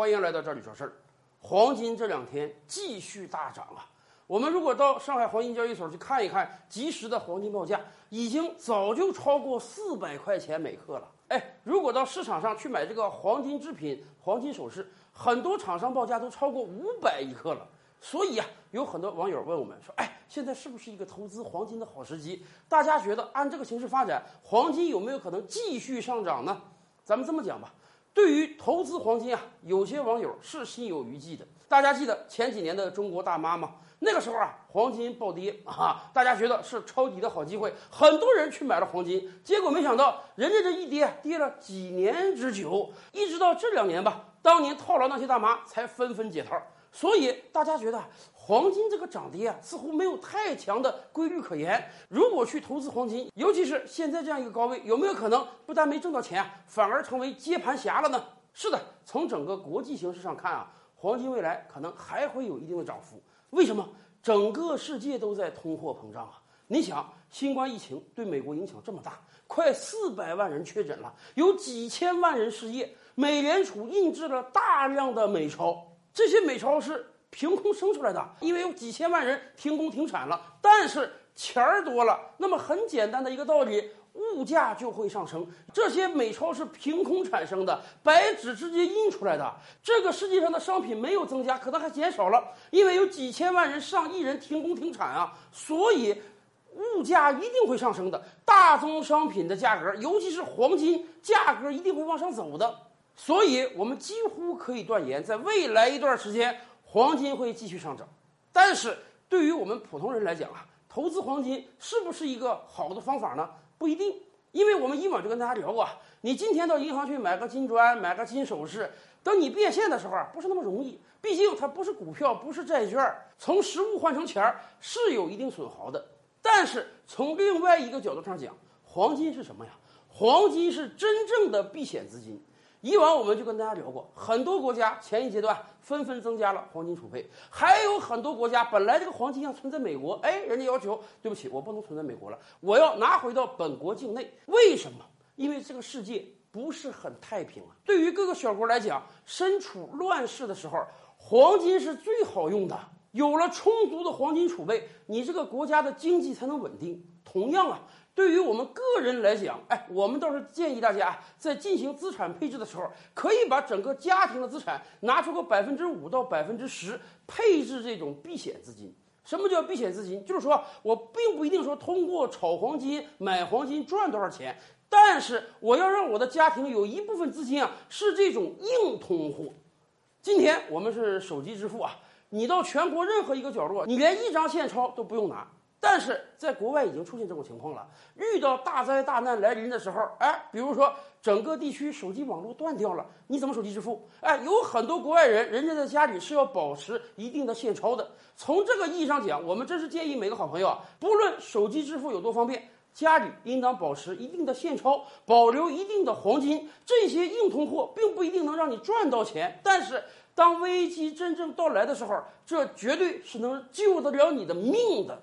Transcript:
欢迎来到这里说事儿。黄金这两天继续大涨啊！我们如果到上海黄金交易所去看一看即时的黄金报价，已经早就超过四百块钱每克了。哎，如果到市场上去买这个黄金制品、黄金首饰，很多厂商报价都超过五百一克了。所以啊，有很多网友问我们说：“哎，现在是不是一个投资黄金的好时机？”大家觉得按这个形势发展，黄金有没有可能继续上涨呢？咱们这么讲吧，对于投资黄金啊，有些网友是心有余悸的。大家记得前几年的中国大妈吗？那个时候啊，黄金暴跌啊，大家觉得是抄底的好机会，很多人去买了黄金，结果没想到人家这一跌跌了几年之久，一直到这两年吧，当年套牢那些大妈才纷纷解套。所以大家觉得黄金这个涨跌啊，似乎没有太强的规律可言。如果去投资黄金，尤其是现在这样一个高位，有没有可能不但没挣到钱，反而成为接盘侠了呢？是的，从整个国际形势上看啊，黄金未来可能还会有一定的涨幅。为什么？整个世界都在通货膨胀啊！你想，新冠疫情对美国影响这么大，快四百万人确诊了，有几千万人失业，美联储印制了大量的美钞。这些美钞是凭空生出来的，因为有几千万人停工停产了。但是钱儿多了，那么很简单的一个道理，物价就会上升。这些美钞是凭空产生的，白纸直接印出来的。这个世界上的商品没有增加，可能还减少了，因为有几千万人、上亿人停工停产啊，所以物价一定会上升的。大宗商品的价格，尤其是黄金价格，一定会往上走的。所以，我们几乎可以断言，在未来一段时间，黄金会继续上涨。但是，对于我们普通人来讲啊，投资黄金是不是一个好的方法呢？不一定，因为我们以往就跟大家聊过，你今天到银行去买个金砖、买个金首饰，等你变现的时候啊，不是那么容易。毕竟它不是股票，不是债券，从实物换成钱儿是有一定损耗的。但是从另外一个角度上讲，黄金是什么呀？黄金是真正的避险资金。以往我们就跟大家聊过，很多国家前一阶段纷纷增加了黄金储备，还有很多国家本来这个黄金要存在美国，哎，人家要求对不起，我不能存在美国了，我要拿回到本国境内。为什么？因为这个世界不是很太平啊。对于各个小国来讲，身处乱世的时候，黄金是最好用的。有了充足的黄金储备，你这个国家的经济才能稳定。同样啊。对于我们个人来讲，哎，我们倒是建议大家在进行资产配置的时候，可以把整个家庭的资产拿出个百分之五到百分之十配置这种避险资金。什么叫避险资金？就是说我并不一定说通过炒黄金、买黄金赚多少钱，但是我要让我的家庭有一部分资金啊是这种硬通货。今天我们是手机支付啊，你到全国任何一个角落，你连一张现钞都不用拿。但是在国外已经出现这种情况了，遇到大灾大难来临的时候，哎，比如说整个地区手机网络断掉了，你怎么手机支付？哎，有很多国外人，人家在家里是要保持一定的现钞的。从这个意义上讲，我们真是建议每个好朋友啊，不论手机支付有多方便，家里应当保持一定的现钞，保留一定的黄金。这些硬通货并不一定能让你赚到钱，但是当危机真正到来的时候，这绝对是能救得了你的命的。